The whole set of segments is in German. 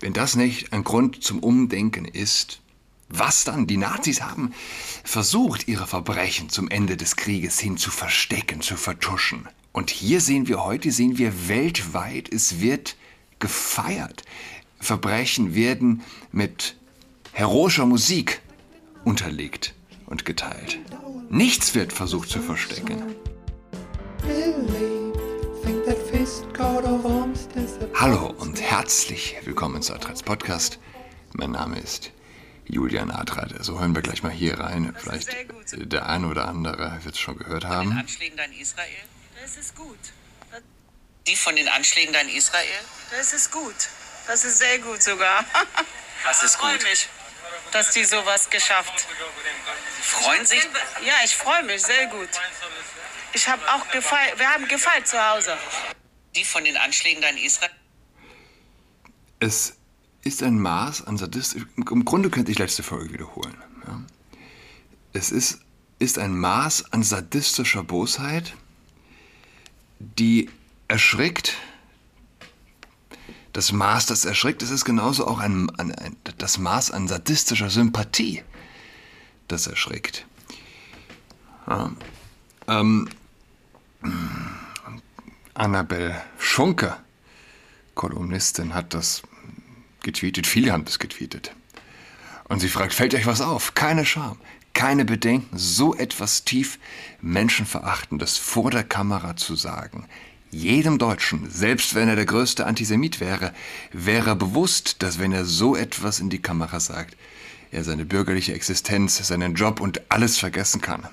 Wenn das nicht ein Grund zum Umdenken ist, was dann? Die Nazis haben versucht, ihre Verbrechen zum Ende des Krieges hin zu verstecken, zu vertuschen. Und hier sehen wir heute, sehen wir weltweit, es wird gefeiert. Verbrechen werden mit heroischer Musik unterlegt und geteilt. Nichts wird versucht zu verstecken. Hallo und herzlich willkommen zu Adrats Podcast. Mein Name ist Julian Adrat. So hören wir gleich mal hier rein. Das Vielleicht der eine oder andere wird es schon gehört haben. Von den Anschlägen da in Israel? Das ist gut. Die von den Anschlägen da in Israel? Das ist gut. Das ist sehr gut sogar. Was ist Ich freue gut? mich, dass die sowas geschafft. Freuen sich? Ja, ich freue mich sehr gut. Ich habe auch gefeiert. Wir haben gefeiert zu Hause. Die von den Anschlägen da in Israel? Es ist ein Maß an Sadismus. Im Grunde könnte ich letzte Folge wiederholen. Ja. Es ist, ist ein Maß an sadistischer Bosheit, die erschrickt. Das Maß, das erschrickt, es ist genauso auch ein, ein, ein, das Maß an sadistischer Sympathie, das erschrickt. Ja. Ähm, Annabel Schunke, Kolumnistin, hat das getweetet. Viele haben das getweetet. Und sie fragt, fällt euch was auf? Keine Scham, keine Bedenken, so etwas tief Menschenverachtendes vor der Kamera zu sagen. Jedem Deutschen, selbst wenn er der größte Antisemit wäre, wäre bewusst, dass wenn er so etwas in die Kamera sagt, er seine bürgerliche Existenz, seinen Job und alles vergessen kann.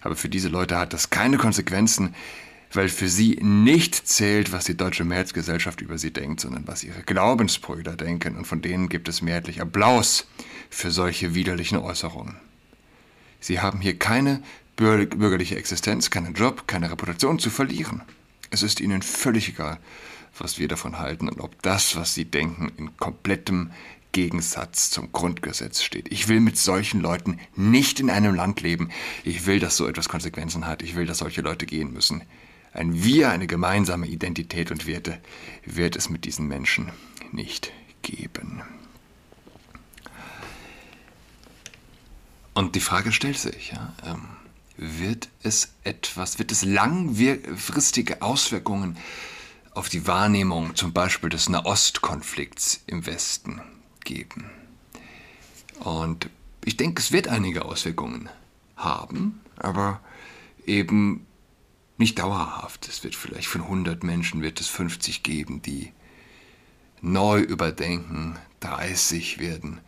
Aber für diese Leute hat das keine Konsequenzen, weil für sie nicht zählt, was die deutsche Mehrheitsgesellschaft über sie denkt, sondern was ihre Glaubensbrüder denken. Und von denen gibt es mehrheitlich Applaus für solche widerlichen Äußerungen. Sie haben hier keine bür bürgerliche Existenz, keinen Job, keine Reputation zu verlieren. Es ist ihnen völlig egal, was wir davon halten und ob das, was sie denken, in komplettem Gegensatz zum Grundgesetz steht. Ich will mit solchen Leuten nicht in einem Land leben. Ich will, dass so etwas Konsequenzen hat. Ich will, dass solche Leute gehen müssen. Ein Wir, eine gemeinsame Identität und Werte wird es mit diesen Menschen nicht geben. Und die Frage stellt sich, ja, ähm, wird es etwas, wird es langfristige Auswirkungen auf die Wahrnehmung zum Beispiel des Nahostkonflikts im Westen geben? Und ich denke, es wird einige Auswirkungen haben, aber eben nicht dauerhaft. Es wird vielleicht von 100 Menschen wird es 50 geben, die neu überdenken, 30 werden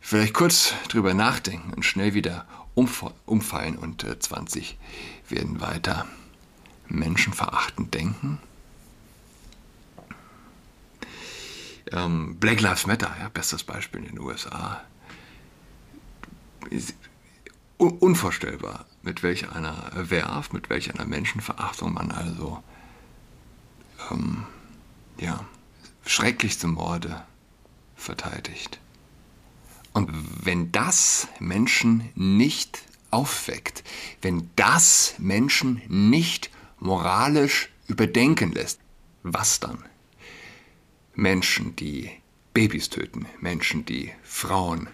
vielleicht kurz drüber nachdenken und schnell wieder umfallen und äh, 20 werden weiter menschenverachtend denken. Ähm, Black Lives Matter, ja, bestes Beispiel in den USA. Unvorstellbar, mit welch einer Werf, mit welch einer Menschenverachtung man also ähm, ja, schrecklichste Morde verteidigt. Und wenn das Menschen nicht aufweckt, wenn das Menschen nicht moralisch überdenken lässt, was dann? Menschen, die Babys töten, Menschen, die Frauen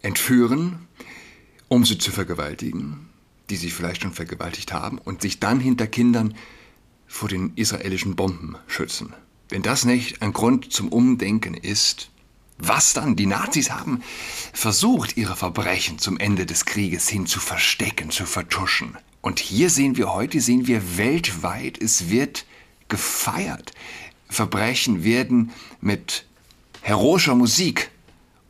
entführen, um sie zu vergewaltigen, die sie vielleicht schon vergewaltigt haben und sich dann hinter Kindern vor den israelischen Bomben schützen. Wenn das nicht ein Grund zum Umdenken ist, was dann? Die Nazis haben versucht, ihre Verbrechen zum Ende des Krieges hin zu verstecken, zu vertuschen. Und hier sehen wir heute, sehen wir weltweit, es wird gefeiert. Verbrechen werden mit heroischer Musik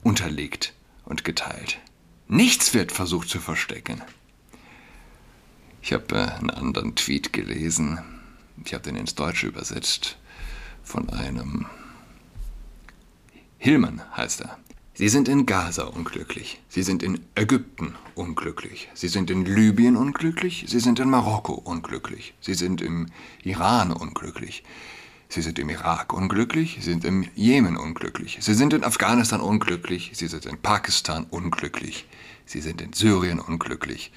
unterlegt und geteilt. Nichts wird versucht zu verstecken. Ich habe äh, einen anderen Tweet gelesen. Ich habe den ins Deutsche übersetzt von einem Hillmann heißt er. Sie sind in Gaza unglücklich. Sie sind in Ägypten unglücklich. Sie sind in Libyen unglücklich. Sie sind in Marokko unglücklich. Sie sind im Iran unglücklich. Sie sind im Irak unglücklich. Sie sind im Jemen unglücklich. Sie sind in Afghanistan unglücklich. Sie sind in Pakistan unglücklich. Sie sind in Syrien unglücklich.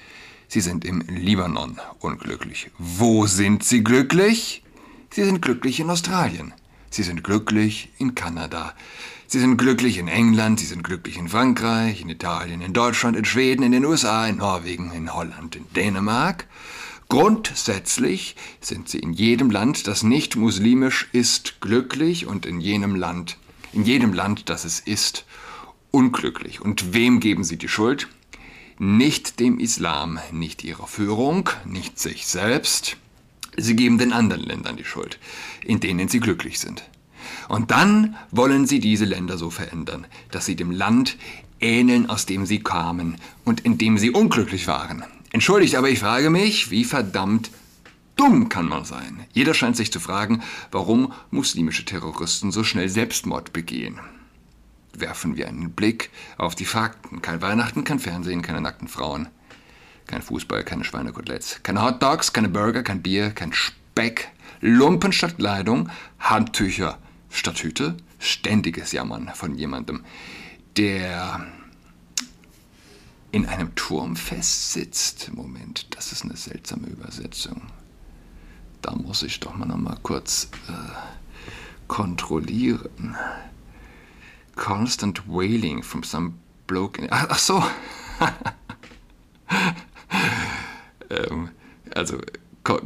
Sie sind im Libanon unglücklich. Wo sind sie glücklich? Sie sind glücklich in Australien. Sie sind glücklich in Kanada. Sie sind glücklich in England, sie sind glücklich in Frankreich, in Italien, in Deutschland, in Schweden, in den USA, in Norwegen, in Holland, in Dänemark. Grundsätzlich sind sie in jedem Land, das nicht muslimisch ist, glücklich und in jenem Land, in jedem Land, das es ist, unglücklich. Und wem geben sie die Schuld? Nicht dem Islam, nicht ihrer Führung, nicht sich selbst. Sie geben den anderen Ländern die Schuld, in denen sie glücklich sind. Und dann wollen sie diese Länder so verändern, dass sie dem Land ähneln, aus dem sie kamen und in dem sie unglücklich waren. Entschuldigt, aber ich frage mich, wie verdammt dumm kann man sein? Jeder scheint sich zu fragen, warum muslimische Terroristen so schnell Selbstmord begehen. Werfen wir einen Blick auf die Fakten. Kein Weihnachten, kein Fernsehen, keine nackten Frauen, kein Fußball, keine Schweinekoteletts, keine Hotdogs, keine Burger, kein Bier, kein Speck, Lumpen statt Kleidung, Handtücher statt Hüte ständiges Jammern von jemandem, der in einem Turm festsitzt. Moment, das ist eine seltsame Übersetzung. Da muss ich doch mal noch mal kurz äh, kontrollieren. Constant wailing from some bloke. In, ach, ach so. ähm, also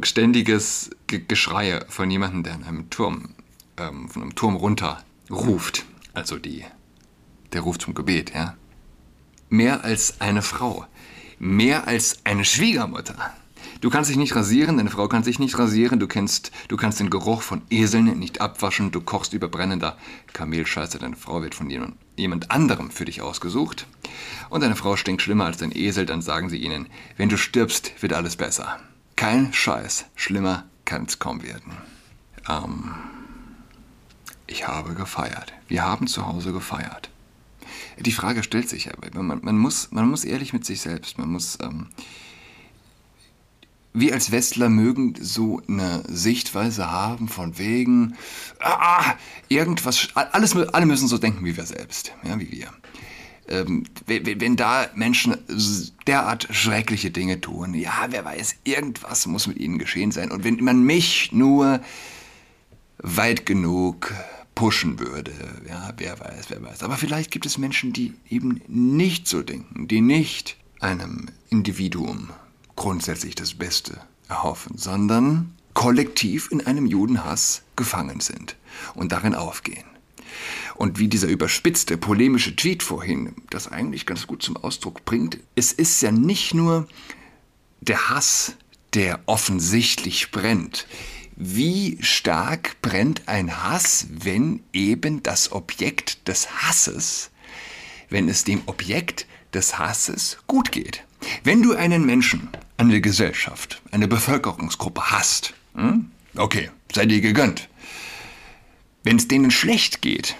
ständiges Geschreie von jemandem, der in einem Turm ähm, von einem Turm runter ruft, also die, der ruft zum Gebet, ja. Mehr als eine Frau, mehr als eine Schwiegermutter. Du kannst dich nicht rasieren, deine Frau kann sich nicht rasieren, du kennst, du kannst den Geruch von Eseln nicht abwaschen, du kochst über brennender Kamelscheiße, deine Frau wird von jemand, anderem für dich ausgesucht. Und deine Frau stinkt schlimmer als dein Esel, dann sagen sie ihnen, wenn du stirbst, wird alles besser. Kein Scheiß, schlimmer kann es kaum werden. Ähm, ich habe gefeiert. Wir haben zu Hause gefeiert. Die Frage stellt sich aber, man, man, muss, man muss ehrlich mit sich selbst, man muss, ähm, wir als Westler mögen so eine Sichtweise haben von wegen, ah, irgendwas, alles, alle müssen so denken wie wir selbst, ja, wie wir. Ähm, wenn, wenn da Menschen derart schreckliche Dinge tun, ja, wer weiß, irgendwas muss mit ihnen geschehen sein. Und wenn man mich nur weit genug pushen würde. Ja, wer weiß, wer weiß. Aber vielleicht gibt es Menschen, die eben nicht so denken, die nicht einem Individuum grundsätzlich das Beste erhoffen, sondern kollektiv in einem Judenhass gefangen sind und darin aufgehen. Und wie dieser überspitzte, polemische Tweet vorhin das eigentlich ganz gut zum Ausdruck bringt, es ist ja nicht nur der Hass, der offensichtlich brennt wie stark brennt ein Hass, wenn eben das Objekt des Hasses, wenn es dem Objekt des Hasses gut geht. Wenn du einen Menschen, eine Gesellschaft, eine Bevölkerungsgruppe hast, hm? okay, sei dir gegönnt. Wenn es denen schlecht geht,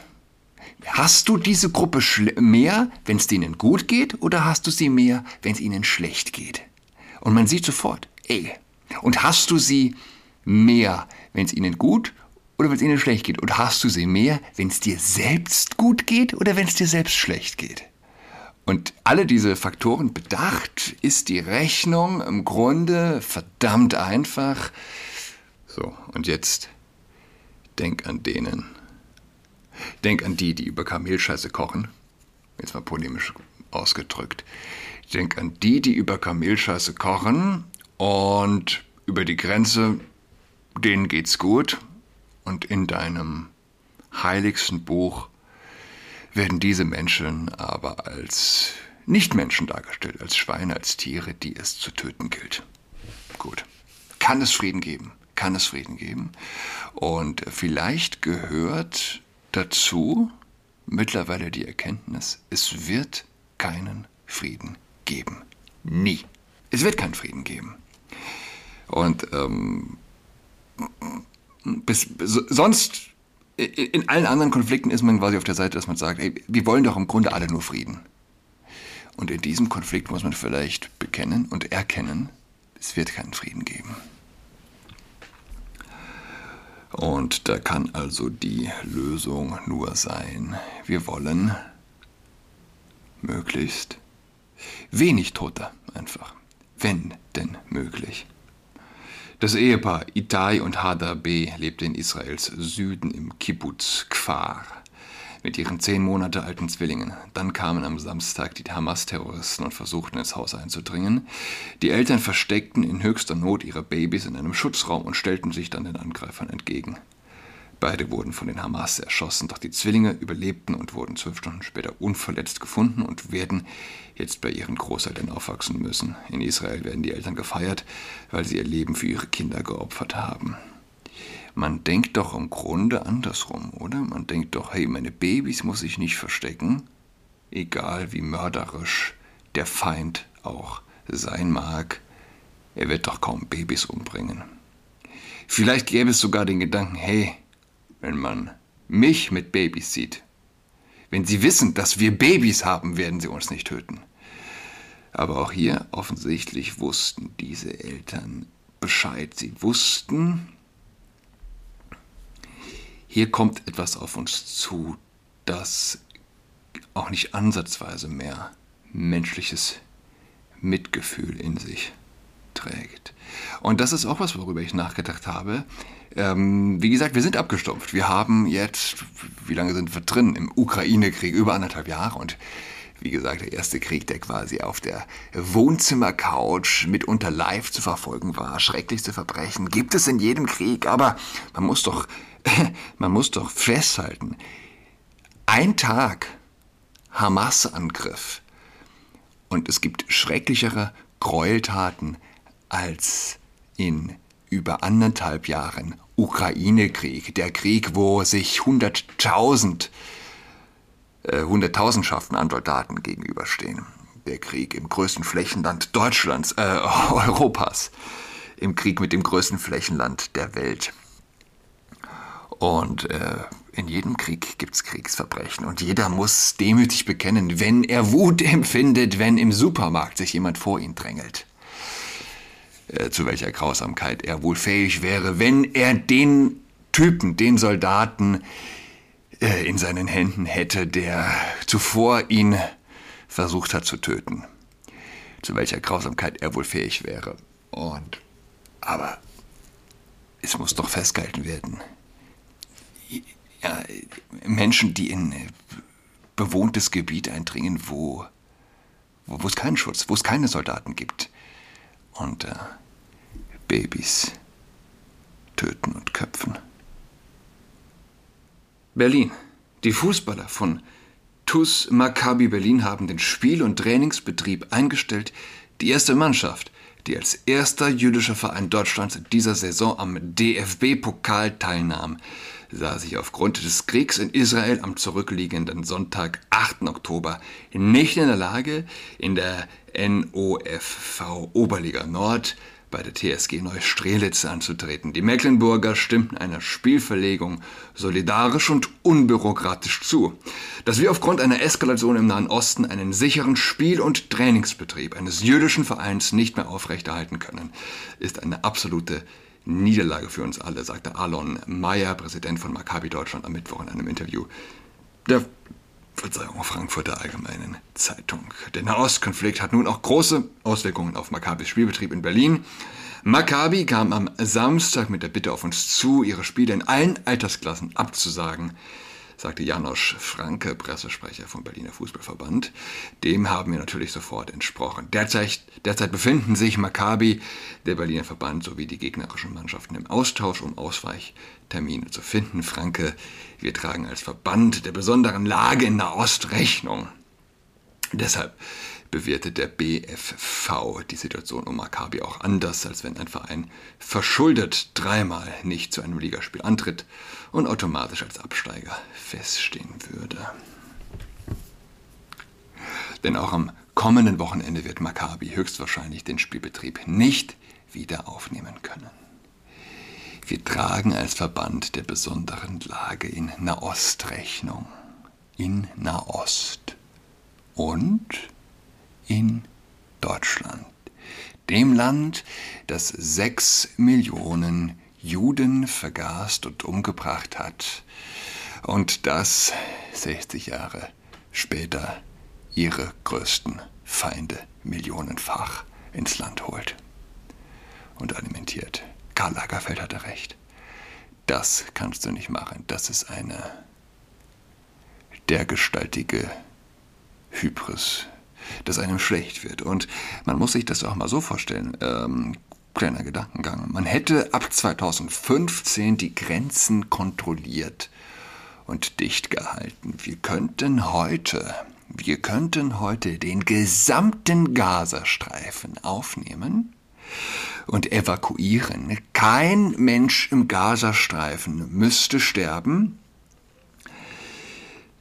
hast du diese Gruppe mehr, wenn es denen gut geht, oder hast du sie mehr, wenn es ihnen schlecht geht? Und man sieht sofort, ey, und hast du sie mehr, wenn es ihnen gut oder wenn es ihnen schlecht geht? Und hast du sie mehr, wenn es dir selbst gut geht oder wenn es dir selbst schlecht geht? Und alle diese Faktoren bedacht, ist die Rechnung im Grunde verdammt einfach. So, und jetzt denk an denen. Denk an die, die über Kamelscheiße kochen. Jetzt mal polemisch ausgedrückt. Denk an die, die über Kamelscheiße kochen und über die Grenze denen geht's gut und in deinem heiligsten Buch werden diese Menschen aber als Nichtmenschen dargestellt, als Schweine, als Tiere, die es zu töten gilt. Gut. Kann es Frieden geben? Kann es Frieden geben? Und vielleicht gehört dazu mittlerweile die Erkenntnis, es wird keinen Frieden geben. Nie. Es wird keinen Frieden geben. Und ähm, bis, sonst in allen anderen Konflikten ist man quasi auf der Seite, dass man sagt, ey, wir wollen doch im Grunde alle nur Frieden. Und in diesem Konflikt muss man vielleicht bekennen und erkennen, es wird keinen Frieden geben. Und da kann also die Lösung nur sein, wir wollen möglichst wenig Tote einfach, wenn denn möglich. Das Ehepaar Itai und Hada B. lebte in Israels Süden im Kibbutz Kfar mit ihren zehn Monate alten Zwillingen. Dann kamen am Samstag die Hamas-Terroristen und versuchten ins Haus einzudringen. Die Eltern versteckten in höchster Not ihre Babys in einem Schutzraum und stellten sich dann den Angreifern entgegen. Beide wurden von den Hamas erschossen, doch die Zwillinge überlebten und wurden zwölf Stunden später unverletzt gefunden und werden jetzt bei ihren Großeltern aufwachsen müssen. In Israel werden die Eltern gefeiert, weil sie ihr Leben für ihre Kinder geopfert haben. Man denkt doch im Grunde andersrum, oder? Man denkt doch, hey, meine Babys muss ich nicht verstecken, egal wie mörderisch der Feind auch sein mag, er wird doch kaum Babys umbringen. Vielleicht gäbe es sogar den Gedanken, hey, wenn man mich mit Babys sieht, wenn sie wissen, dass wir Babys haben, werden sie uns nicht töten. Aber auch hier offensichtlich wussten diese Eltern Bescheid. Sie wussten, hier kommt etwas auf uns zu, das auch nicht ansatzweise mehr menschliches Mitgefühl in sich trägt. Und das ist auch was, worüber ich nachgedacht habe. Ähm, wie gesagt, wir sind abgestumpft. Wir haben jetzt, wie lange sind wir drin? Im Ukraine-Krieg über anderthalb Jahre und wie gesagt, der erste Krieg, der quasi auf der Wohnzimmercouch mitunter live zu verfolgen war. Schrecklichste Verbrechen gibt es in jedem Krieg, aber man muss doch man muss doch festhalten, ein Tag Hamas-Angriff und es gibt schrecklichere Gräueltaten als in über anderthalb Jahren Ukraine-Krieg, der Krieg, wo sich hunderttausend, äh, hunderttausendschaften an Soldaten gegenüberstehen. Der Krieg im größten Flächenland Deutschlands, äh, Europas, im Krieg mit dem größten Flächenland der Welt. Und äh, in jedem Krieg gibt es Kriegsverbrechen und jeder muss demütig bekennen, wenn er Wut empfindet, wenn im Supermarkt sich jemand vor ihn drängelt. Äh, zu welcher Grausamkeit er wohl fähig wäre, wenn er den Typen, den Soldaten äh, in seinen Händen hätte, der zuvor ihn versucht hat zu töten. Zu welcher Grausamkeit er wohl fähig wäre. Und aber es muss doch festgehalten werden, ja, Menschen, die in bewohntes Gebiet eindringen, wo, wo es keinen Schutz, wo es keine Soldaten gibt. Und äh, Babys töten und köpfen. Berlin. Die Fußballer von TUS Maccabi Berlin haben den Spiel- und Trainingsbetrieb eingestellt. Die erste Mannschaft, die als erster jüdischer Verein Deutschlands in dieser Saison am DFB-Pokal teilnahm, sah sich aufgrund des Kriegs in Israel am zurückliegenden Sonntag, 8. Oktober, nicht in der Lage, in der NOFV Oberliga Nord bei der TSG Neustrelitz anzutreten. Die Mecklenburger stimmten einer Spielverlegung solidarisch und unbürokratisch zu. Dass wir aufgrund einer Eskalation im Nahen Osten einen sicheren Spiel- und Trainingsbetrieb eines jüdischen Vereins nicht mehr aufrechterhalten können, ist eine absolute Niederlage für uns alle, sagte Alon Mayer, Präsident von Maccabi Deutschland, am Mittwoch in einem Interview der Verzeihung, Frankfurter Allgemeinen Zeitung. Der Nahostkonflikt hat nun auch große Auswirkungen auf Maccabis Spielbetrieb in Berlin. Maccabi kam am Samstag mit der Bitte auf uns zu, ihre Spiele in allen Altersklassen abzusagen sagte Janosch Franke, Pressesprecher vom Berliner Fußballverband. Dem haben wir natürlich sofort entsprochen. Derzeit, derzeit befinden sich Maccabi, der Berliner Verband sowie die gegnerischen Mannschaften im Austausch, um Ausweichtermine zu finden. Franke, wir tragen als Verband der besonderen Lage in Nahost Rechnung. Deshalb bewertet der BFV die Situation um Maccabi auch anders, als wenn ein Verein verschuldet dreimal nicht zu einem Ligaspiel antritt und automatisch als Absteiger feststehen würde. Denn auch am kommenden Wochenende wird Maccabi höchstwahrscheinlich den Spielbetrieb nicht wieder aufnehmen können. Wir tragen als Verband der besonderen Lage in Nahost Rechnung. In Nahost. Und in Deutschland, dem Land, das sechs Millionen Juden vergast und umgebracht hat und das 60 Jahre später ihre größten Feinde millionenfach ins Land holt und alimentiert. Karl Lagerfeld hatte recht. Das kannst du nicht machen. Das ist eine dergestaltige Hybris, dass einem schlecht wird. Und man muss sich das auch mal so vorstellen. Ähm, kleiner Gedankengang. Man hätte ab 2015 die Grenzen kontrolliert und dicht gehalten. Wir könnten heute, wir könnten heute den gesamten Gazastreifen aufnehmen und evakuieren. Kein Mensch im Gazastreifen müsste sterben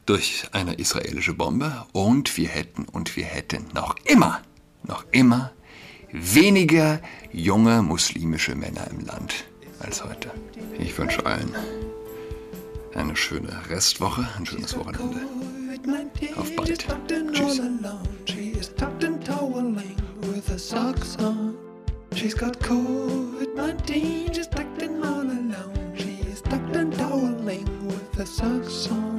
durch eine israelische Bombe und wir hätten und wir hätten noch immer, noch immer weniger junge muslimische Männer im Land als heute. Ich wünsche allen eine schöne Restwoche, ein schönes Wochenende. Auf bald. Tschüss. She's got COVID-19, she's tucked in all alone. She tucked and toweling with her socks on.